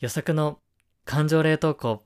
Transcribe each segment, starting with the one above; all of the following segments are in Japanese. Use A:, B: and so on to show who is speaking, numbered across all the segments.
A: 予測の感情冷凍庫。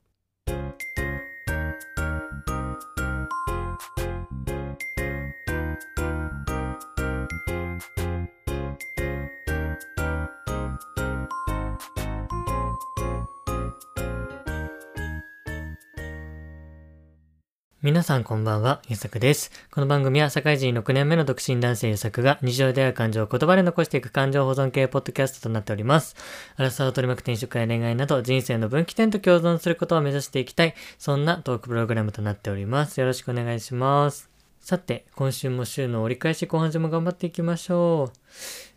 A: さんこんばんは、ゆさくです。この番組は社会人6年目の独身男性ゆさくが日常である感情を言葉で残していく感情保存系ポッドキャストとなっております。アラサーを取り巻く転職や恋愛など人生の分岐点と共存することを目指していきたい、そんなトークプログラムとなっております。よろしくお願いします。さて、今週も週の折り返し後半戦も頑張っていきましょう。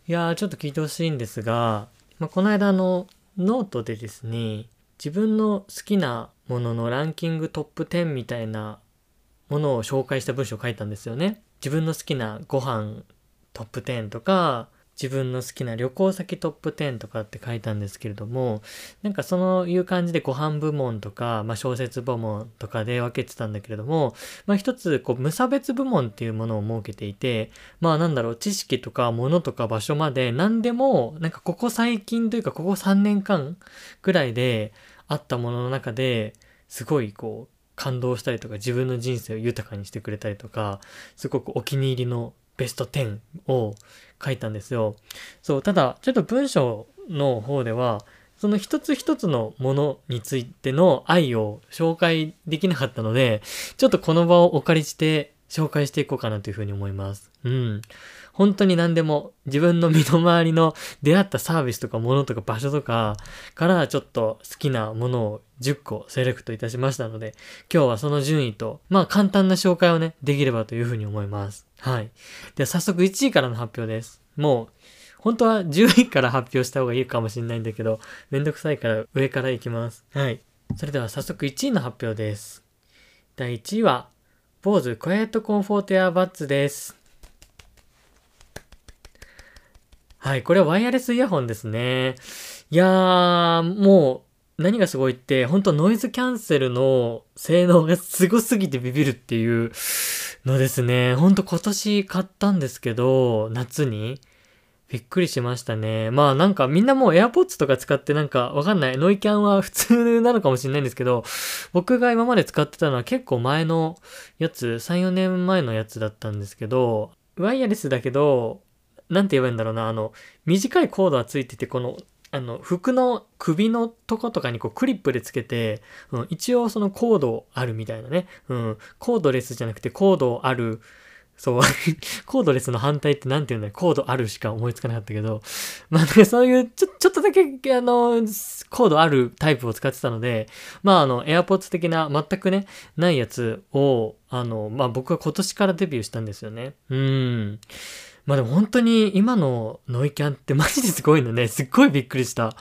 A: いやー、ちょっと聞いてほしいんですが、まあ、この間の、ノートでですね、自分の好きなもののランキングトップ10みたいなものを紹介した文章を書いたんですよね。自分の好きなご飯トップ10とか、自分の好きな旅行先トップ10とかって書いたんですけれども、なんかそういう感じでご飯部門とか、まあ、小説部門とかで分けてたんだけれども、まあ、一つこう無差別部門っていうものを設けていて、まあなんだろう、知識とか物とか場所まで何でも、なんかここ最近というかここ3年間くらいであったものの中ですごいこう感動したりとか自分の人生を豊かにしてくれたりとかすごくお気に入りのベスト10を書いたんですよ。そうただちょっと文章の方ではその一つ一つのものについての愛を紹介できなかったのでちょっとこの場をお借りして紹介していこうかなというふうに思います。うん。本当に何でも自分の身の回りの出会ったサービスとか物とか場所とかからちょっと好きなものを10個セレクトいたしましたので今日はその順位とまあ簡単な紹介をねできればというふうに思います。はい。では早速1位からの発表です。もう本当は10位から発表した方がいいかもしれないんだけどめんどくさいから上からいきます。はい。それでは早速1位の発表です。第1位は坊主クワイエットコンフォートエアバッツです。はい、これはワイヤレスイヤホンですね。いやー、もう何がすごいって、本当ノイズキャンセルの性能がすごすぎてビビるっていうのですね。ほんと今年買ったんですけど、夏に。びっくりしましたね。まあなんかみんなもう AirPods とか使ってなんかわかんない。ノイキャンは普通なのかもしれないんですけど、僕が今まで使ってたのは結構前のやつ、3、4年前のやつだったんですけど、ワイヤレスだけど、なんて言えばいいんだろうな、あの、短いコードがついてて、この、あの、服の首のとことかにこうクリップでつけて、うん、一応そのコードあるみたいなね。うん、コードレスじゃなくてコードある、そう、コードレスの反対ってなんて言うんだよ。コードあるしか思いつかなかったけど、まあ、ね、そういう、ちょ、ちょっとだけ、あの、コードあるタイプを使ってたので、まあ、あの、AirPods 的な全くね、ないやつを、あの、まあ、僕は今年からデビューしたんですよね。うん。まあでも本当に今のノイキャンってマジですごいのね。すっごいびっくりした。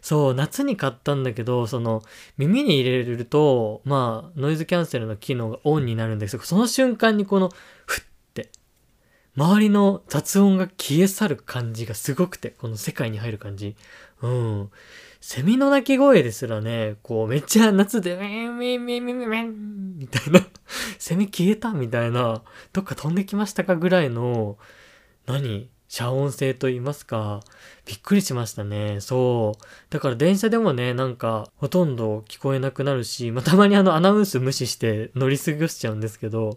A: そう、夏に買ったんだけど、その、耳に入れると、まあ、ノイズキャンセルの機能がオンになるんですけど、その瞬間にこの、ふって、周りの雑音が消え去る感じがすごくて、この世界に入る感じ。うん。セミの鳴き声ですらね、こう、めっちゃ夏で、ウィンウィンウィンウィンウィンみたいな、セミ消えたみたいな、どっか飛んできましたかぐらいの、何遮音性と言いますか、びっくりしましたね。そう。だから電車でもね、なんか、ほとんど聞こえなくなるし、まあ、たまにあのアナウンス無視して乗り過ごしちゃうんですけど、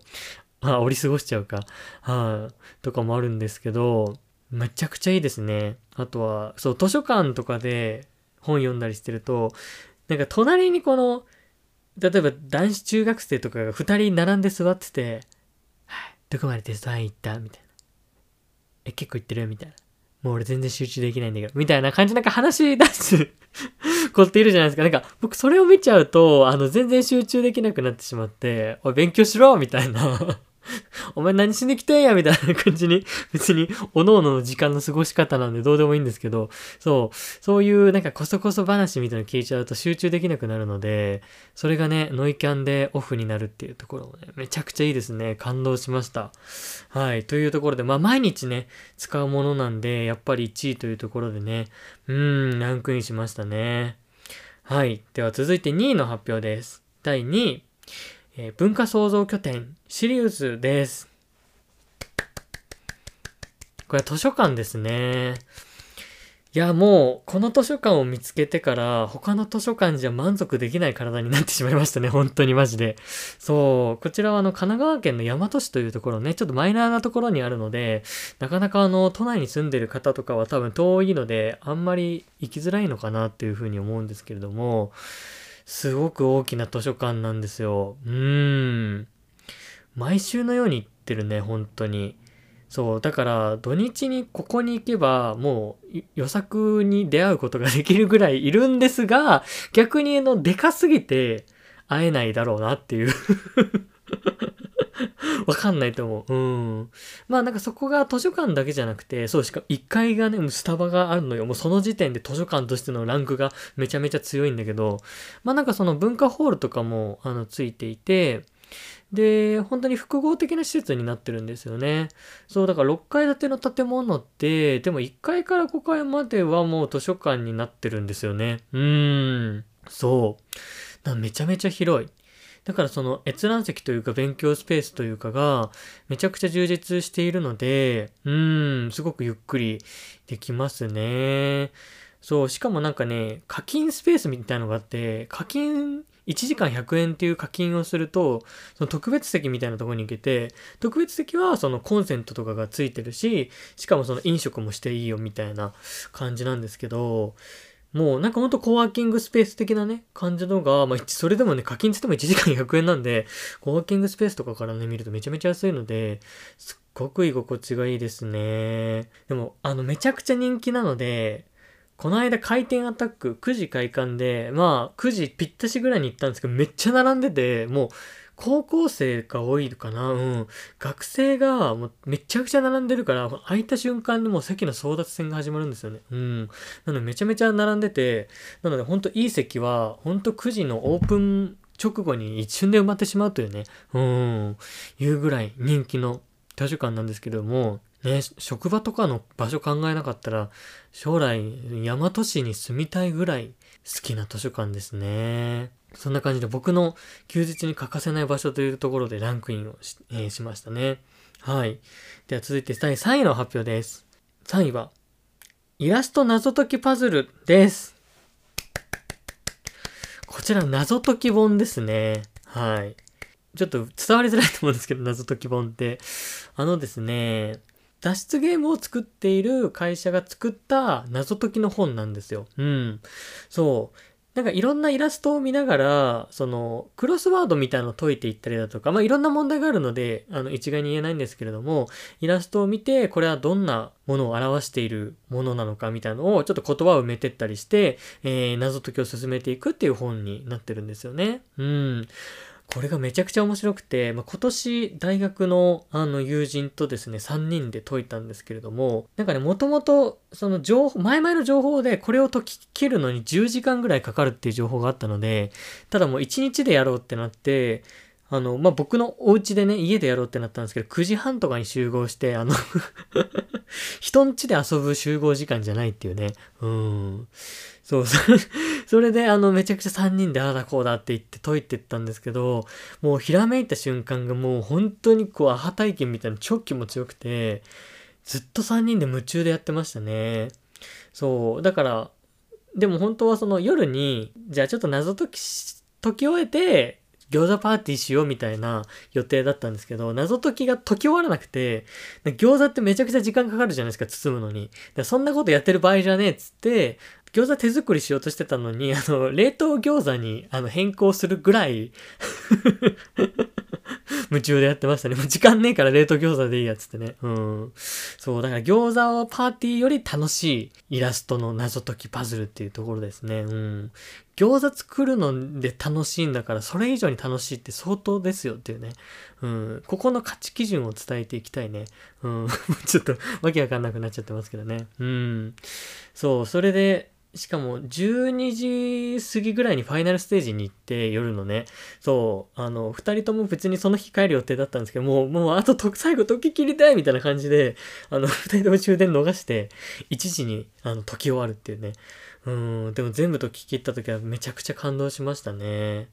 A: あ、降り過ごしちゃうか。はい、とかもあるんですけど、めちゃくちゃいいですね。あとは、そう、図書館とかで本読んだりしてると、なんか隣にこの、例えば男子中学生とかが二人並んで座ってて、はい、どこまでテスト範囲行ったみたいな。え、結構言ってる？みたいな。もう俺全然集中できないんだけど。みたいな感じなんか話し出す子っているじゃないですか。なんか僕それを見ちゃうと、あの全然集中できなくなってしまって、おい勉強しろみたいな。お前何しに来てんやみたいな感じに、別に、おのおのの時間の過ごし方なんでどうでもいいんですけど、そう、そういうなんかこそこそ話みたいなの聞いちゃうと集中できなくなるので、それがね、ノイキャンでオフになるっていうところもね、めちゃくちゃいいですね。感動しました。はい。というところで、まあ毎日ね、使うものなんで、やっぱり1位というところでね、うーん、ランクインしましたね。はい。では続いて2位の発表です。第2位、えー文化創造拠点、シリウスです。これは図書館ですね。いや、もう、この図書館を見つけてから、他の図書館じゃ満足できない体になってしまいましたね。本当にマジで。そう、こちらはあの、神奈川県の大和市というところね、ちょっとマイナーなところにあるので、なかなかあの、都内に住んでる方とかは多分遠いので、あんまり行きづらいのかなっていうふうに思うんですけれども、すごく大きな図書館なんですよ。うーん。毎週のように行ってるね、本当に。そう、だから土日にここに行けばもう予作に出会うことができるぐらいいるんですが、逆にあの、でかすぎて会えないだろうなっていう わかんないと思う。うん。まあなんかそこが図書館だけじゃなくて、そうしか1階がね、スタバがあるのよ。もうその時点で図書館としてのランクがめちゃめちゃ強いんだけど、まあなんかその文化ホールとかもあのついていて、で、本当に複合的な施設になってるんですよね。そう、だから6階建ての建物って、でも1階から5階まではもう図書館になってるんですよね。うーん。そう。めちゃめちゃ広い。だからその閲覧席というか勉強スペースというかがめちゃくちゃ充実しているので、うーん、すごくゆっくりできますね。そう、しかもなんかね、課金スペースみたいなのがあって、課金1時間100円っていう課金をすると、その特別席みたいなところに行けて、特別席はそのコンセントとかがついてるし、しかもその飲食もしていいよみたいな感じなんですけど、もうなんかほんとコワーキングスペース的なね、感じのが、まあそれでもね、課金つっても1時間100円なんで、コワーキングスペースとかからね、見るとめちゃめちゃ安いので、すっごく居心地がいいですね。でも、あの、めちゃくちゃ人気なので、この間回転アタック9時開館で、まあ9時ぴったしぐらいに行ったんですけど、めっちゃ並んでて、もう高校生が多いかな？うん。学生がもうめちゃくちゃ並んでるから、空いた瞬間にもう席の争奪戦が始まるんですよね。うん。なのでめちゃめちゃ並んでて、なのでほんといい席は、ほんと9時のオープン直後に一瞬で埋まってしまうというね、うん、いうぐらい人気の図書館なんですけども、ね、職場とかの場所考えなかったら、将来、大和市に住みたいぐらい好きな図書館ですね。そんな感じで僕の休日に欠かせない場所というところでランクインをしえー、しましたね。はい。では続いて第3位の発表です。3位は、イラスト謎解きパズルです。こちら謎解き本ですね。はい。ちょっと伝わりづらいと思うんですけど、謎解き本って。あのですね、脱出ゲームを作っている会社が作った謎解きの本なんですよ。うん。そう。なんかいろんなイラストを見ながら、その、クロスワードみたいなのを解いていったりだとか、まあいろんな問題があるので、あの、一概に言えないんですけれども、イラストを見て、これはどんなものを表しているものなのかみたいなのを、ちょっと言葉を埋めてったりして、えー、謎解きを進めていくっていう本になってるんですよね。うん。これがめちゃくちゃ面白くて、まあ、今年大学のあの友人とですね、3人で解いたんですけれども、なんかね、もともとその情報、前々の情報でこれを解き切るのに10時間ぐらいかかるっていう情報があったので、ただもう1日でやろうってなって、あの、まあ、僕のお家でね、家でやろうってなったんですけど、9時半とかに集合して、あの 人ん家で遊ぶ集合時間じゃないっていうね。うん。そう、それで、あの、めちゃくちゃ3人でああだこうだって言って解いてったんですけど、もうひらめいた瞬間がもう本当にこう、アハ体験みたいな直気も強くて、ずっと3人で夢中でやってましたね。そう、だから、でも本当はその夜に、じゃあちょっと謎解き解き終えて、餃子パーティーしようみたいな予定だったんですけど、謎解きが解き終わらなくて、餃子ってめちゃくちゃ時間かかるじゃないですか、包むのに。そんなことやってる場合じゃねえっつって、餃子手作りしようとしてたのに、あの、冷凍餃子に、あの、変更するぐらい 夢中でやってましたね。もう時間ねえから冷凍餃子でいいやつってね。うん。そう、だから餃子をパーティーより楽しいイラストの謎解きパズルっていうところですね。うん。餃子作るので楽しいんだから、それ以上に楽しいって相当ですよっていうね。うん。ここの価値基準を伝えていきたいね。うん。ちょっとわけわかんなくなっちゃってますけどね。うん。そう、それで、しかも12時過ぎぐらいにファイナルステージに行って夜のね、そう、あの、2人とも別にその日帰る予定だったんですけど、もう、もうあとと最後時切りたいみたいな感じで、あの、2人とも終電逃して、1時にあの時終わるっていうね。うん、でも全部解き切った時はめちゃくちゃ感動しましたね。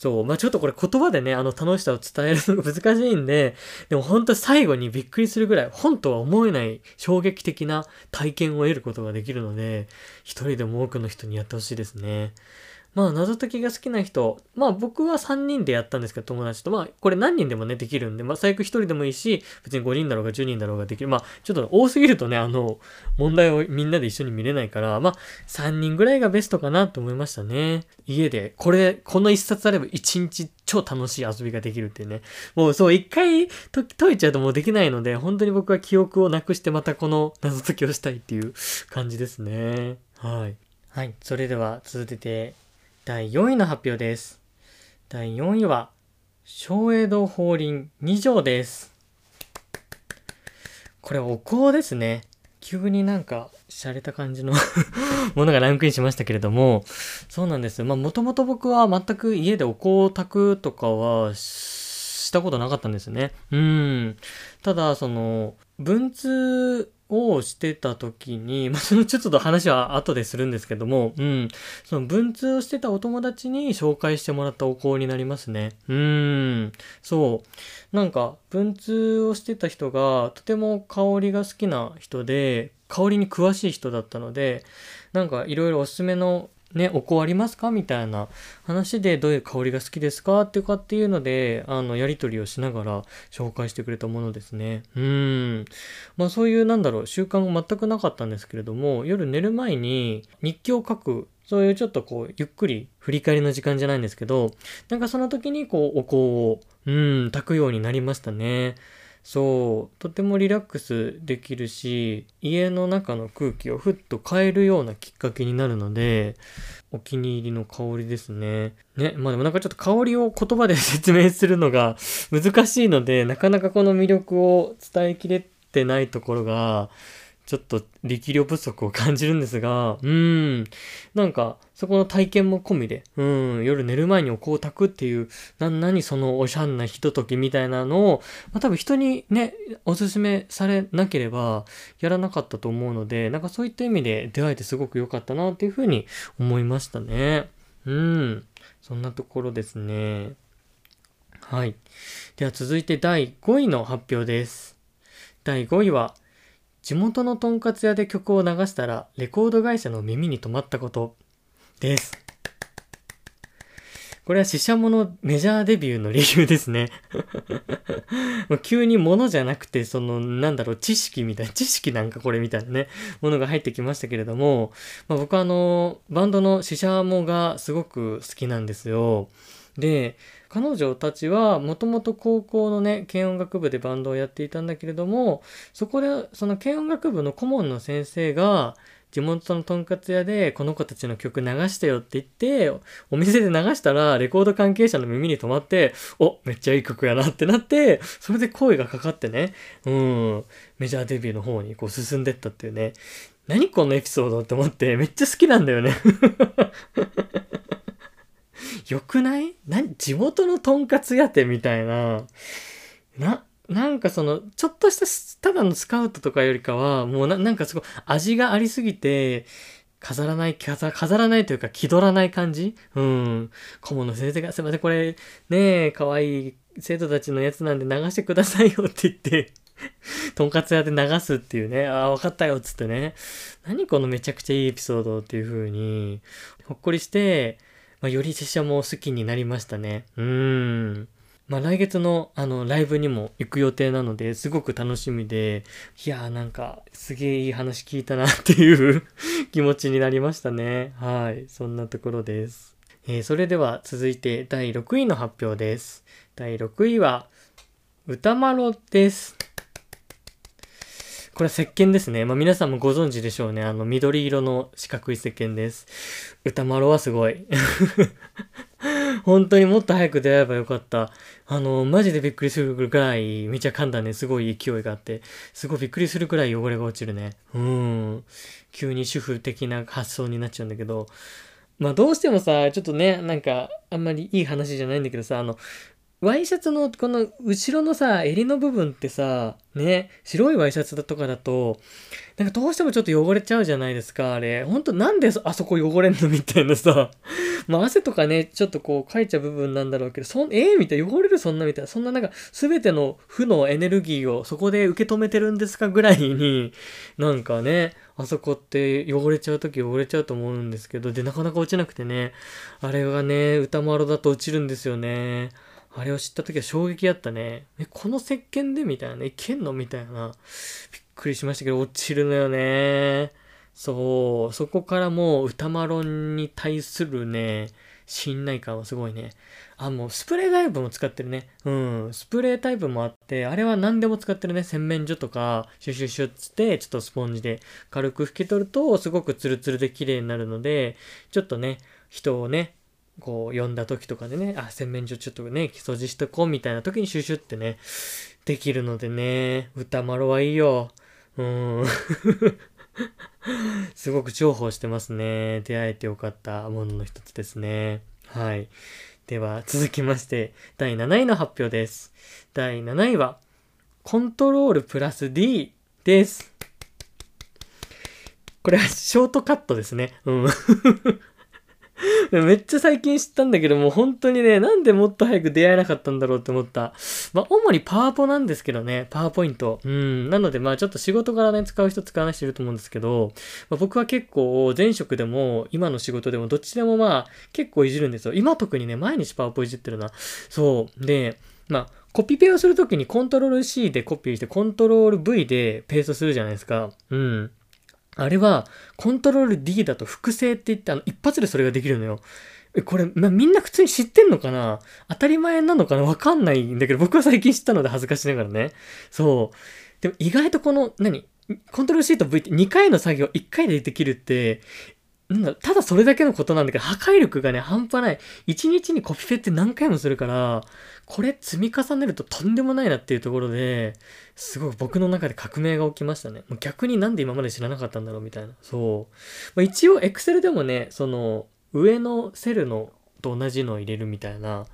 A: そう。まあ、ちょっとこれ言葉でね、あの楽しさを伝えるのが 難しいんで、でも本当最後にびっくりするぐらい、本とは思えない衝撃的な体験を得ることができるので、一人でも多くの人にやってほしいですね。まあ、謎解きが好きな人、まあ僕は3人でやったんですけど、友達と。まあ、これ何人でもね、できるんで、まあ最悪1人でもいいし、別に5人だろうが10人だろうができる。まあ、ちょっと多すぎるとね、あの、問題をみんなで一緒に見れないから、まあ、3人ぐらいがベストかなと思いましたね。家で、これ、この1冊あれば1日超楽しい遊びができるっていうね。もうそう、一回解いちゃうともうできないので、本当に僕は記憶をなくしてまたこの謎解きをしたいっていう感じですね。はい。はい。それでは続けて、第4位の発表です。第4位は、松江堂法輪2条です。これお香ですね。急になんか、洒落た感じの ものがランクインしましたけれども、そうなんです。まあ、もともと僕は全く家でお香を炊くとかはしたことなかったんですね。うん。ただ、その、文通をしてた時に、まあ、そのちょっと話は後でするんですけども、うん。その文通をしてたお友達に紹介してもらったお香になりますね。うん。そう。なんか、文通をしてた人がとても香りが好きな人で、香りに詳しい人だったので、なんかいろいろおすすめのね、お香ありますか？みたいな話でどういう香りが好きですか？っていうかっていうので、あの、やりとりをしながら紹介してくれたものですね。うん。まあそういうなんだろう、習慣が全くなかったんですけれども、夜寝る前に日記を書くそういうちょっとこう、ゆっくり振り返りの時間じゃないんですけど、なんかその時にこう、お香を、うん、炊くようになりましたね。そう、とてもリラックスできるし、家の中の空気をふっと変えるようなきっかけになるので、お気に入りの香りですね。ね、まあでもなんかちょっと香りを言葉で説明するのが 難しいので、なかなかこの魅力を伝えきれてないところが、ちょっと力量不足を感じるんですが、うん。なんか、そこの体験も込みで、うん、夜寝る前にお香を炊くっていう、な、何そのおしゃんなひとときみたいなのを、まあ多分人にね、おすすめされなければ、やらなかったと思うので、なんかそういった意味で出会えてすごく良かったなっていうふうに思いましたね。うん。そんなところですね。はい。では続いて第5位の発表です。第5位は、地元のとんかつ屋で曲を流したらレコード会社の耳に留まったことです。これは死者ものメジャーデビューの理由ですね 急に物じゃなくて、その、なんだろう、知識みたいな、知識なんかこれみたいなね、ものが入ってきましたけれども、まあ、僕はあの、バンドの死者もがすごく好きなんですよ。で、彼女たちはもともと高校のね、軽音楽部でバンドをやっていたんだけれども、そこで、その軽音楽部の顧問の先生が、地元のとんかつ屋でこの子たちの曲流してよって言って、お店で流したらレコード関係者の耳に止まって、お、めっちゃいい曲やなってなって、それで声がかかってね、うん、メジャーデビューの方にこう進んでったっていうね、何このエピソードって思ってめっちゃ好きなんだよね。よくない？何？地元のとんかつ屋店みたいな。な、なんかその、ちょっとしたただのスカウトとかよりかは、もうななんかすごい味がありすぎて、飾らない、飾飾らないというか気取らない感じ？うん。顧問の先生が、すいません、これ、ねえ、可愛い生徒たちのやつなんで流してくださいよって言って とんかつ屋で流すっていうね、ああ、わかったよっつってね。何このめちゃくちゃいいエピソードっていう風に、ほっこりして、まあ、より拙者も好きになりましたね。うーん。まあ、来月のあのライブにも行く予定なのですごく楽しみで、いやーなんかすげえいい話聞いたなっていう 気持ちになりましたね。はい。そんなところです。えー、それでは続いて第6位の発表です。第6位は、歌マロです。これは石鹸ですね。まあ皆さんもご存知でしょうね。あの緑色の四角い石鹸です。歌丸はすごい。本当にもっと早く出会えばよかった。あの、マジでびっくりするぐらい、めちゃ噛んだね、すごい勢いがあって、すごいびっくりするくらい汚れが落ちるね。うん。急に主婦的な発想になっちゃうんだけど、まあどうしてもさ、ちょっとね、なんか、あんまりいい話じゃないんだけどさ、あの、ワイシャツのこの後ろのさ、襟の部分ってさ、ね、白いワイシャツだとかだと、なんかどうしてもちょっと汚れちゃうじゃないですか、あれ。ほんとなんであそこ汚れんのみたいなさ。まあ汗とかね、ちょっとこうかいちゃう部分なんだろうけど、そん、えー、みたいな、汚れるそんなみたいな、そんななんか全ての負のエネルギーをそこで受け止めてるんですかぐらいに、なんかね、あそこって汚れちゃうとき汚れちゃうと思うんですけど、で、なかなか落ちなくてね、あれがね、歌丸だと落ちるんですよね。あれを知った時は衝撃だったね。え、この石鹸で？みたいな、いけんの？みたいな。びっくりしましたけど、落ちるのよね。そう、そこからもう歌マロンに対するね、信頼感はすごいね。あ、もうスプレータイプも使ってるね。うん。スプレータイプもあって、あれは何でも使ってるね。洗面所とか、シュシュシュっつって、ちょっとスポンジで軽く拭き取ると、すごくツルツルで綺麗になるので、ちょっとね、人をね、こう呼んだ時とかでね、あ、洗面所ちょっとね、掃除しとこうみたいな時にシュシュってね、できるのでね、歌丸はいいよ。うん。すごく重宝してますね。出会えてよかったものの一つですね。はい。では、続きまして、第7位の発表です。第7位は、コントロールプラス D です。これはショートカットですね。うん。めっちゃ最近知ったんだけどもう、本当にね、なんでもっと早く出会えなかったんだろうって思った。まあ、主にパワポなんですけどね、パワーポイント。うん。なので、まあ、ちょっと仕事からね、使う人使わない人いると思うんですけど、まあ、僕は結構、前職でも、今の仕事でも、どっちでもまあ、結構いじるんですよ。今特にね、毎日パワポいじってるな。そう。で、まあ、コピペをするときにコントロール C でコピーして、コントロール V でペーストするじゃないですか。うん。あれは、コントロール D だと複製って言って、あの、一発でそれができるのよ。これ、ま、みんな普通に知ってんのかな？当たり前なのかな？わかんないんだけど、僕は最近知ったので恥ずかしながらね。そう。でも意外とこの、何？コントロール C と V って2回の作業1回でできるって、なんだ、ただそれだけのことなんだけど、破壊力がね、半端ない。1日にコピペって何回もするから、これ積み重ねるととんでもないなっていうところで、すごい僕の中で革命が起きましたね。もう逆になんで今まで知らなかったんだろうみたいな。そう。まあ、一応 Excel でもね、その、上のセルのと同じのを入れるみたいな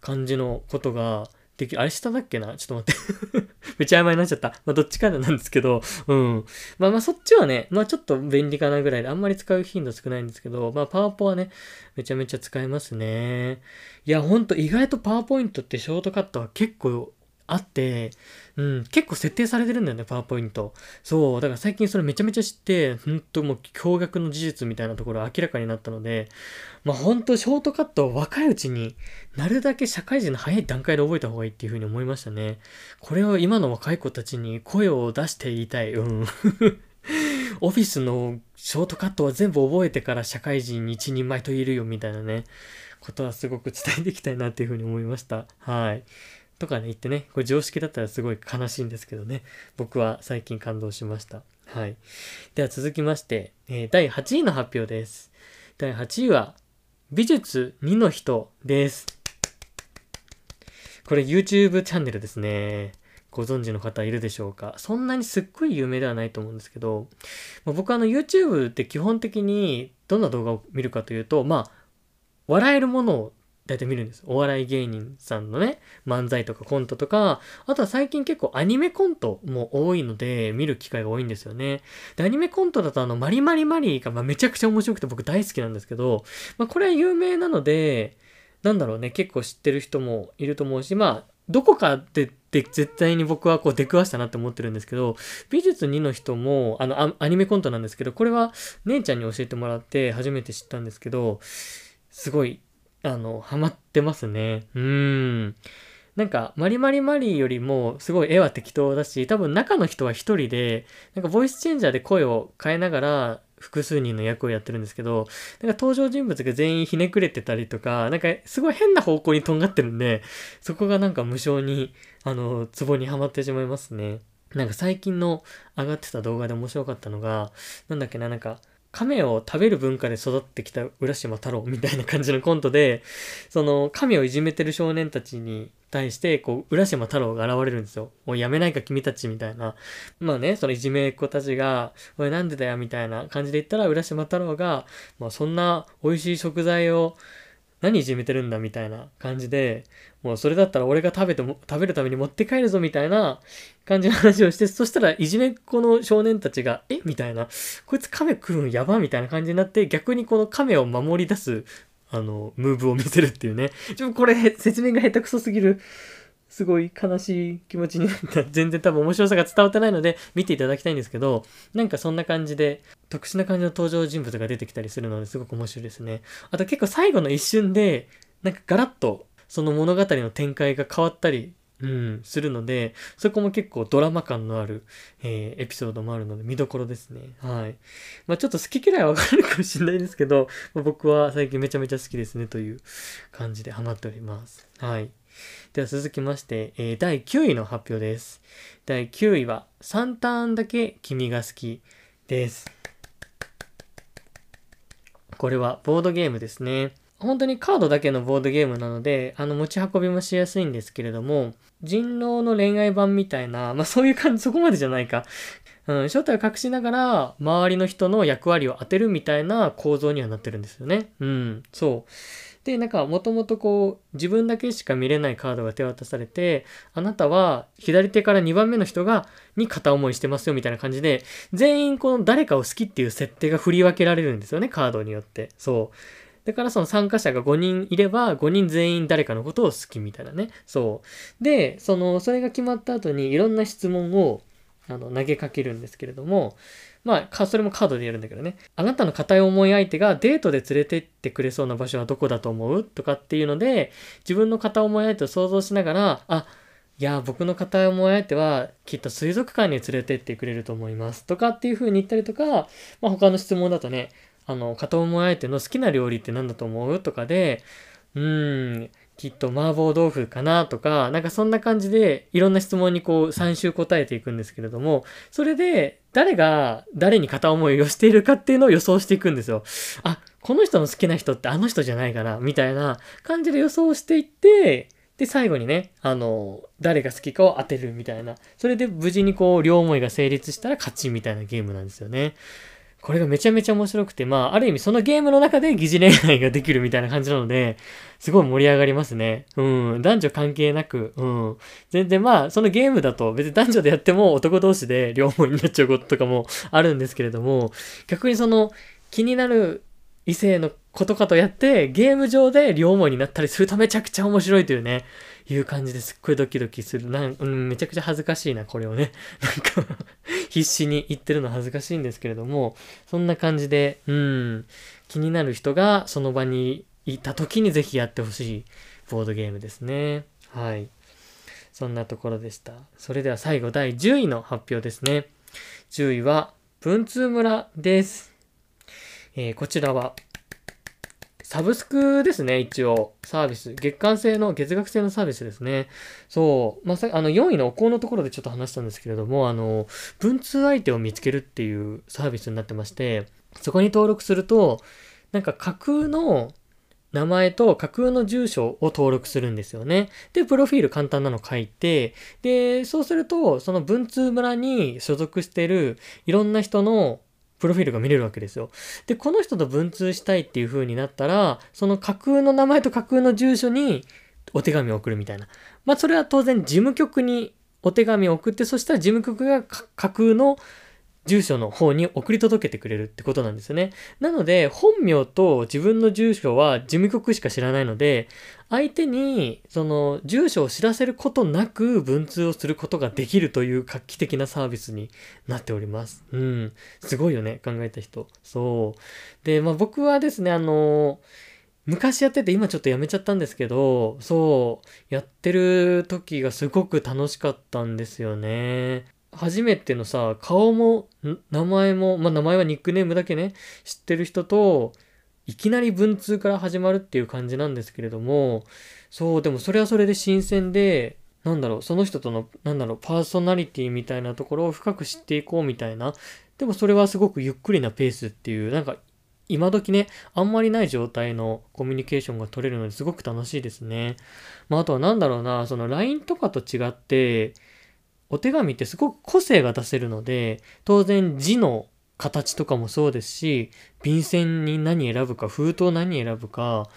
A: 感じのことができ。あれ下だっけな？ちょっと待って めちゃ曖昧になっちゃった。まあ、どっちかなんですけど、うん。まあまあ、そっちはね、まあちょっと便利かなぐらいで、あんまり使う頻度少ないんですけど、まあ、パワポはね、めちゃめちゃ使えますね。いや、ほんと、意外とパワーポイントってショートカットは結構あって、うん、結構設定されてるんだよね、パワーポイント。そう、だから最近それめちゃめちゃ知って、ほんともう驚愕の事実みたいなところ明らかになったので、まあほんとショートカットを若いうちになるだけ社会人の早い段階で覚えた方がいいっていうふうに思いましたね。これを今の若い子たちに声を出して言いたい。うん。オフィスのショートカットは全部覚えてから社会人に一人前と言えるよみたいなね、ことはすごく伝えていきたいなっていうふうに思いました。はい。とかね、言ってね、これ常識だったらすごい悲しいんですけどね、僕は最近感動しました。はい。では続きまして、えー、第8位の発表です。第8位は、美術2の人です。これ YouTube チャンネルですね。ご存知の方いるでしょうかそんなにすっごい有名ではないと思うんですけど、まあ、僕あの YouTube って基本的にどんな動画を見るかというと、まあ、笑えるものを大体見るんです。お笑い芸人さんのね、漫才とかコントとか、あとは最近結構アニメコントも多いので、見る機会が多いんですよね。で、アニメコントだとあの、マリマリマリーが、まあ、めちゃくちゃ面白くて僕大好きなんですけど、まあ、これは有名なので、なんだろうね、結構知ってる人もいると思うし、まあ、どこかで、で、絶対に僕はこう出くわしたなって思ってるんですけど、美術2の人も、あの、アニメコントなんですけど、これは姉ちゃんに教えてもらって初めて知ったんですけど、すごいあの、ハマってますね。うん。なんか、マリマリマリよりも、すごい絵は適当だし、多分中の人は一人で、なんかボイスチェンジャーで声を変えながら、複数人の役をやってるんですけど、なんか登場人物が全員ひねくれてたりとか、なんかすごい変な方向にとんがってるんで、そこがなんか無性に、あの、ツボにはまってしまいますね。なんか最近の上がってた動画で面白かったのが、なんだっけな、なんか、亀を食べる文化で育ってきた浦島太郎みたいな感じのコントで、その亀をいじめてる少年たちに対して、こう、浦島太郎が現れるんですよ。もうやめないか君たちみたいな。まあね、そのいじめっ子たちが、おいなんでだよみたいな感じで言ったら、浦島太郎が、まあそんな美味しい食材を、何いじめてるんだみたいな感じで、もうそれだったら俺が食べても、食べるために持って帰るぞみたいな感じの話をして、そしたらいじめっ子の少年たちが、え？みたいな、こいつ亀食うんやばみたいな感じになって、逆にこの亀を守り出す、あの、ムーブを見せるっていうね。ちょ、これ説明が下手くそすぎる。すごい悲しい気持ちになった。全然多分面白さが伝わってないので見ていただきたいんですけど、なんかそんな感じで特殊な感じの登場人物が出てきたりするのですごく面白いですね。あと結構最後の一瞬で、なんかガラッとその物語の展開が変わったり、うん、するので、そこも結構ドラマ感のある、えー、エピソードもあるので見どころですね。はい。まあちょっと好き嫌いはわかるかもしれないですけど、まあ、僕は最近めちゃめちゃ好きですねという感じでハマっております。はい。では続きまして、えー、第9位の発表です。第9位は、3ターンだけ君が好きです。これはボードゲームですね。本当にカードだけのボードゲームなので、あの持ち運びもしやすいんですけれども、人狼の恋愛版みたいな、まあそういう感じ、そこまでじゃないか。うん、正体を隠しながら、周りの人の役割を当てるみたいな構造にはなってるんですよね。うん、そう。で、なんか、もともとこう、自分だけしか見れないカードが手渡されて、あなたは左手から2番目の人が、に片思いしてますよみたいな感じで、全員この誰かを好きっていう設定が振り分けられるんですよね、カードによって。そう。だからその参加者が5人いれば、5人全員誰かのことを好きみたいなね。そう。で、その、それが決まった後にいろんな質問を、あの、投げかけるんですけれども、まあ、それもカードでやるんだけどね。あなたの固い思い相手がデートで連れてってくれそうな場所はどこだと思う？とかっていうので、自分の片思い相手を想像しながら、あ、いや、僕の片思い相手はきっと水族館に連れてってくれると思います。とかっていう風に言ったりとか、まあ他の質問だとね、あの、片思い相手の好きな料理って何だと思う？とかで、うーん、きっと麻婆豆腐かな？とか、なんかそんな感じでいろんな質問にこう3週答えていくんですけれども、それで誰が誰に片思いをしているかっていうのを予想していくんですよ。あ、この人の好きな人ってあの人じゃないかな、みたいな感じで予想していって、で、最後にね、あの、誰が好きかを当てるみたいな。それで無事にこう、両思いが成立したら勝ちみたいなゲームなんですよね。これがめちゃめちゃ面白くて、まあ、ある意味そのゲームの中で疑似恋愛ができるみたいな感じなので、すごい盛り上がりますね。うん。男女関係なく、うん。全然まあ、そのゲームだと別に男女でやっても男同士で両方になっちゃうこととかもあるんですけれども、逆にその気になる異性のことかとやって、ゲーム上で両思いになったりするとめちゃくちゃ面白いというね。いう感じですっごいドキドキする。なん、うん、めちゃくちゃ恥ずかしいな、これをね。なんか必死に言ってるの恥ずかしいんですけれども、そんな感じで、うん、気になる人がその場にいた時にぜひやってほしいボードゲームですね。はい。そんなところでした。それでは最後第10位の発表ですね。10位は、文通村です。えー、こちらは、サブスクですね、一応。サービス。月間制の、月額制のサービスですね。そう。まさ、あの、4位のお香のところでちょっと話したんですけれども、あの、文通相手を見つけるっていうサービスになってまして、そこに登録すると、なんか架空の名前と架空の住所を登録するんですよね。で、プロフィール簡単なの書いて、で、そうすると、その文通村に所属してるいろんな人のプロフィールが見れるわけですよ。で、この人と文通したいっていう風になったら、その架空の名前と架空の住所にお手紙を送るみたいな。まあ、それは当然事務局にお手紙を送って、そしたら事務局が架空の住所の方に送り届けてくれるってことなんですよね。なので、本名と自分の住所は事務局しか知らないので、相手に、その、住所を知らせることなく文通をすることができるという画期的なサービスになっております。うん。すごいよね、考えた人。そう。で、まあ僕はですね、あの昔やってて今ちょっとやめちゃったんですけど、そう、やってる時がすごく楽しかったんですよね。初めてのさ、顔も、名前も、まあ、名前はニックネームだけね、知ってる人と、いきなり文通から始まるっていう感じなんですけれども、そう、でもそれはそれで新鮮で、なんだろう、その人との、なんだろう、パーソナリティみたいなところを深く知っていこうみたいな。でもそれはすごくゆっくりなペースっていう、なんか、今時ね、あんまりない状態のコミュニケーションが取れるのですごく楽しいですね。まあ、あとはなんだろうな、その LINE とかと違って、お手紙ってすごく個性が出せるので、当然字の形とかもそうですし、便箋に何選ぶか、封筒何選ぶか、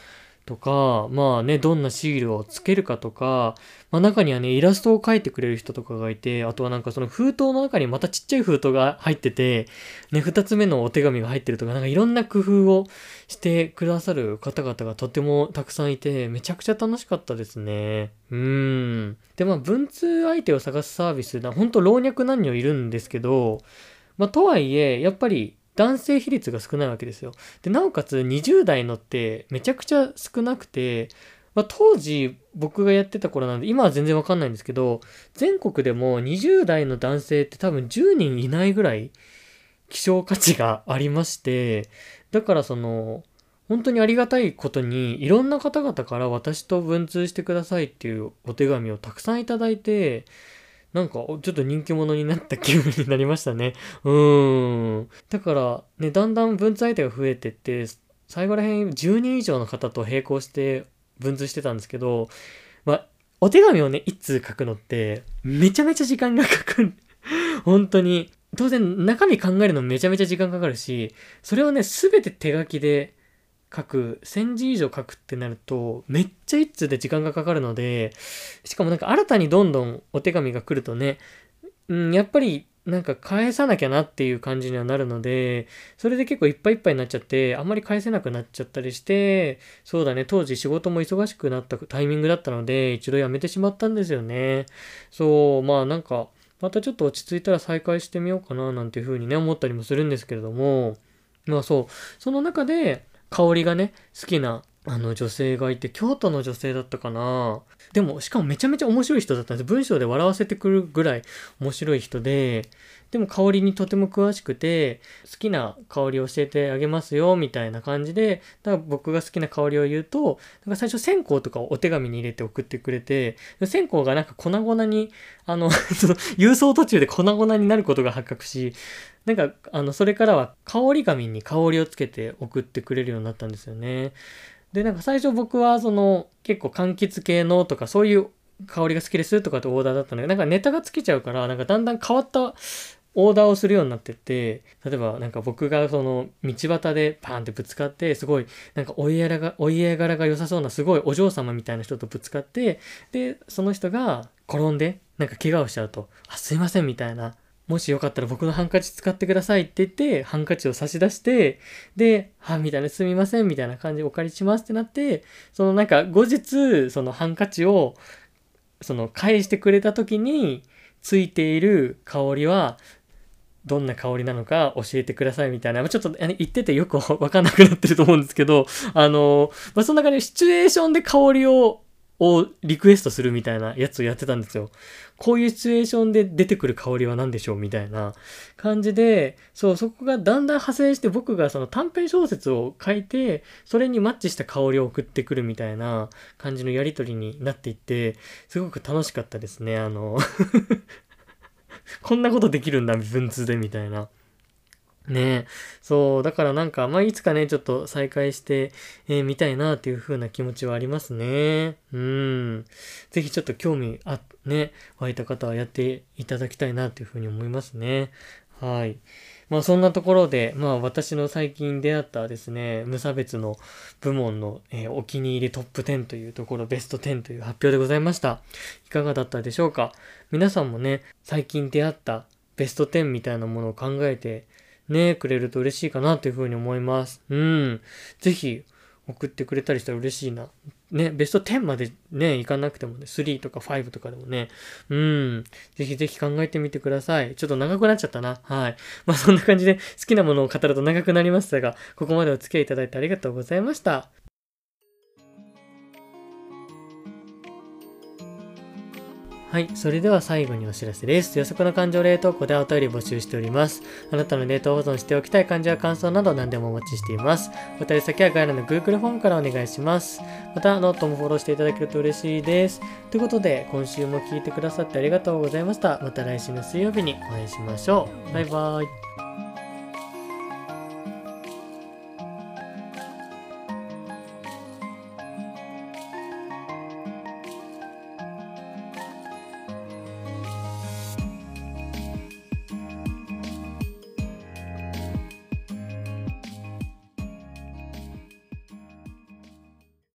A: とか、まあね、どんなシールをつけるかとか、まあ中にはね、イラストを描いてくれる人とかがいて、あとはなんかその封筒の中にまたちっちゃい封筒が入ってて、ね、二つ目のお手紙が入ってるとか、なんかいろんな工夫をしてくださる方々がとてもたくさんいて、めちゃくちゃ楽しかったですね。うーん。で、まあ文通相手を探すサービス、ほんと老若男女いるんですけど、まあとはいえ、やっぱり男性比率が少ないわけですよ。で、なおかつ20代のってめちゃくちゃ少なくて、まあ、当時僕がやってた頃なんで、今は全然わかんないんですけど、全国でも20代の男性って多分10人いないぐらい希少価値がありまして、だからその、本当にありがたいことに、いろんな方々から私と文通してくださいっていうお手紙をたくさんいただいて、なんか、ちょっと人気者になった気分になりましたね。うーん。だから、ね、だんだん文通相手が増えてって、最後らへん10人以上の方と並行して文通してたんですけど、まあ、お手紙をね、一通書くのって、めちゃめちゃ時間がかかる。本当に。当然、中身考えるのめちゃめちゃ時間かかるし、それをね、すべて手書きで書く、1000字以上書くってなると、めっちゃ一通で時間がかかるので、しかもなんか新たにどんどんお手紙が来るとね、うん、やっぱりなんか返さなきゃなっていう感じにはなるので、それで結構いっぱいいっぱいになっちゃって、あんまり返せなくなっちゃったりして、そうだね、当時仕事も忙しくなったタイミングだったので、一度辞めてしまったんですよね。そう、まあなんか、またちょっと落ち着いたら再開してみようかななんていうふうにね、思ったりもするんですけれども、まあそう、その中で、香りがね、好きなあの女性がいて、京都の女性だったかな。でも、しかもめちゃめちゃ面白い人だったんです。文章で笑わせてくるぐらい面白い人で、でも香りにとても詳しくて、好きな香りを教えてあげますよ、みたいな感じで、だから僕が好きな香りを言うと、なんか最初線香とかをお手紙に入れて送ってくれて、線香がなんか粉々に、あの、郵送途中で粉々になることが発覚し、なんか、あの、それからは香り紙に香りをつけて送ってくれるようになったんですよね。で、なんか最初僕はその、結構柑橘系のとかそういう香りが好きですとかってオーダーだったんだけど、なんかネタが尽きちゃうから、なんかだんだん変わったオーダーをするようになってって、例えばなんか僕がその道端でパーンってぶつかって、すごいなんかお家柄が、お家柄が良さそうなすごいお嬢様みたいな人とぶつかって、で、その人が転んでなんか怪我をしちゃうと、あ、すいませんみたいな。もしよかったら僕のハンカチ使ってくださいって言って、ハンカチを差し出して、で、は、みたいな、すみませんみたいな感じでお借りしますってなって、そのなんか後日、そのハンカチを、その返してくれた時に、ついている香りは、どんな香りなのか教えてくださいみたいな、ちょっと言っててよくわかんなくなってると思うんですけど、あの、まあ、そんな感じでシチュエーションで香りを、をリクエストするみたいなやつをやってたんですよ。こういうシチュエーションで出てくる香りは何でしょうみたいな感じで、そう、そこがだんだん派生して僕がその短編小説を書いて、それにマッチした香りを送ってくるみたいな感じのやりとりになっていって、すごく楽しかったですね。あの こんなことできるんだ、文通で、みたいな。ねえ。そう。だからなんか、まあ、いつかね、ちょっと再開して、えー、みたいなっていう風な気持ちはありますね。うん。ぜひちょっと興味あ、ね、湧いた方はやっていただきたいなっていう風に思いますね。はい。まあそんなところで、まあ私の最近出会ったですね、無差別の部門の、えー、お気に入りトップ10というところ、ベスト10という発表でございました。いかがだったでしょうか？皆さんもね、最近出会ったベスト10みたいなものを考えてね、くれると嬉しいかなというふうに思います。うん。ぜひ送ってくれたりしたら嬉しいな。ね、ベスト10までね、行かなくてもね、3とか5とかでもね、うん、ぜひぜひ考えてみてください。ちょっと長くなっちゃったな。はい。まあそんな感じで好きなものを語ると長くなりましたが、ここまでお付き合いいただいてありがとうございました。はい。それでは最後にお知らせです。予測の感情冷凍庫でお便り募集しております。あなたの冷凍保存しておきたい感情や感想など何でもお待ちしています。お便り先は概要欄の Google フォームからお願いします。また、ノートもフォローしていただけると嬉しいです。ということで、今週も聞いてくださってありがとうございました。また来週の水曜日にお会いしましょう。バイバーイ。